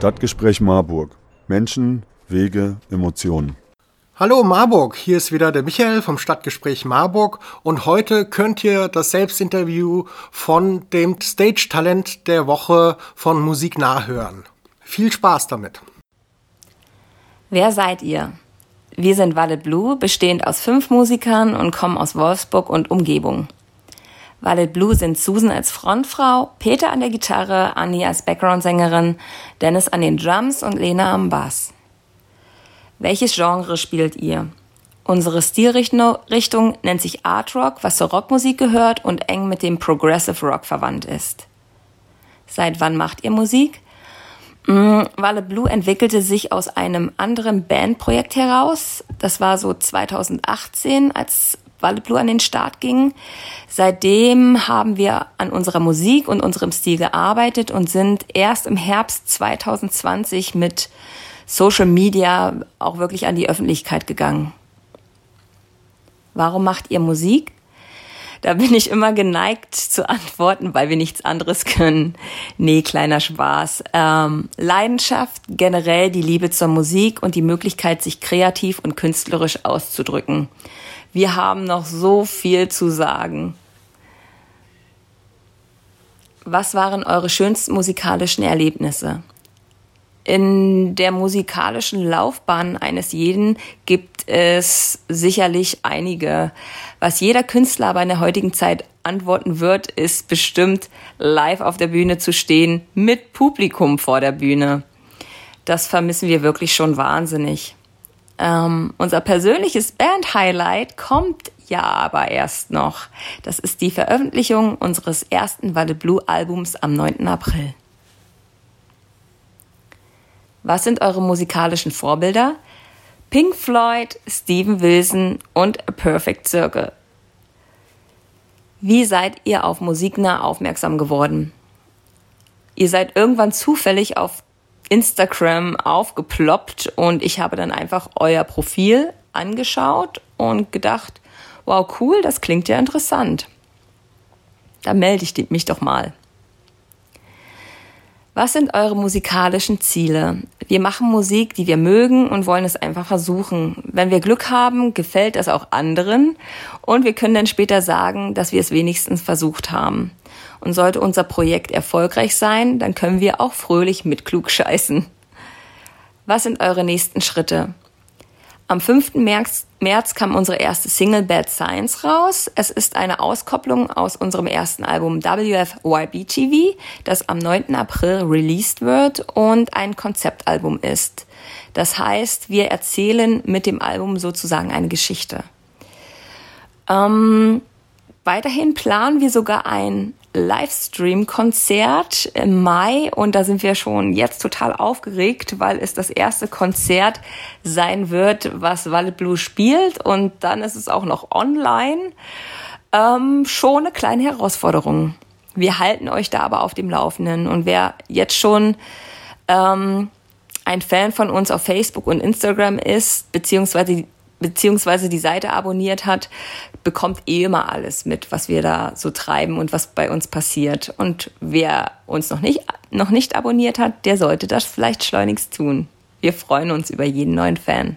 Stadtgespräch Marburg. Menschen, Wege, Emotionen. Hallo Marburg, hier ist wieder der Michael vom Stadtgespräch Marburg und heute könnt ihr das Selbstinterview von dem Stage-Talent der Woche von Musik nachhören. Viel Spaß damit. Wer seid ihr? Wir sind Wallet Blue, bestehend aus fünf Musikern und kommen aus Wolfsburg und Umgebung. Wallet Blue sind Susan als Frontfrau, Peter an der Gitarre, Annie als Background-Sängerin, Dennis an den Drums und Lena am Bass. Welches Genre spielt ihr? Unsere Stilrichtung nennt sich Art Rock, was zur Rockmusik gehört und eng mit dem Progressive Rock verwandt ist. Seit wann macht ihr Musik? Mm, Wale Blue entwickelte sich aus einem anderen Bandprojekt heraus. Das war so 2018, als Wale Blue an den Start ging. Seitdem haben wir an unserer Musik und unserem Stil gearbeitet und sind erst im Herbst 2020 mit Social Media auch wirklich an die Öffentlichkeit gegangen. Warum macht ihr Musik? Da bin ich immer geneigt zu antworten, weil wir nichts anderes können. Nee, kleiner Spaß. Ähm, Leidenschaft, generell die Liebe zur Musik und die Möglichkeit, sich kreativ und künstlerisch auszudrücken. Wir haben noch so viel zu sagen. Was waren eure schönsten musikalischen Erlebnisse? In der musikalischen Laufbahn eines jeden gibt es sicherlich einige. Was jeder Künstler aber in der heutigen Zeit antworten wird, ist bestimmt live auf der Bühne zu stehen mit Publikum vor der Bühne. Das vermissen wir wirklich schon wahnsinnig. Ähm, unser persönliches Band-Highlight kommt ja aber erst noch. Das ist die Veröffentlichung unseres ersten Walle Blue Albums am 9. April. Was sind eure musikalischen Vorbilder? Pink Floyd, Steven Wilson und A Perfect Circle. Wie seid ihr auf Musiknah aufmerksam geworden? Ihr seid irgendwann zufällig auf Instagram aufgeploppt und ich habe dann einfach euer Profil angeschaut und gedacht, wow, cool, das klingt ja interessant. Da melde ich mich doch mal. Was sind eure musikalischen Ziele? Wir machen Musik, die wir mögen und wollen es einfach versuchen. Wenn wir Glück haben, gefällt es auch anderen und wir können dann später sagen, dass wir es wenigstens versucht haben. Und sollte unser Projekt erfolgreich sein, dann können wir auch fröhlich mit klug scheißen. Was sind eure nächsten Schritte? Am 5. März, März kam unsere erste Single Bad Science raus. Es ist eine Auskopplung aus unserem ersten Album WFYB das am 9. April released wird und ein Konzeptalbum ist. Das heißt, wir erzählen mit dem Album sozusagen eine Geschichte. Ähm, weiterhin planen wir sogar ein Livestream-Konzert im Mai und da sind wir schon jetzt total aufgeregt, weil es das erste Konzert sein wird, was Wallet Blue spielt und dann ist es auch noch online. Ähm, schon eine kleine Herausforderung. Wir halten euch da aber auf dem Laufenden und wer jetzt schon ähm, ein Fan von uns auf Facebook und Instagram ist, beziehungsweise beziehungsweise die Seite abonniert hat, bekommt eh immer alles mit, was wir da so treiben und was bei uns passiert. Und wer uns noch nicht, noch nicht abonniert hat, der sollte das vielleicht schleunigst tun. Wir freuen uns über jeden neuen Fan.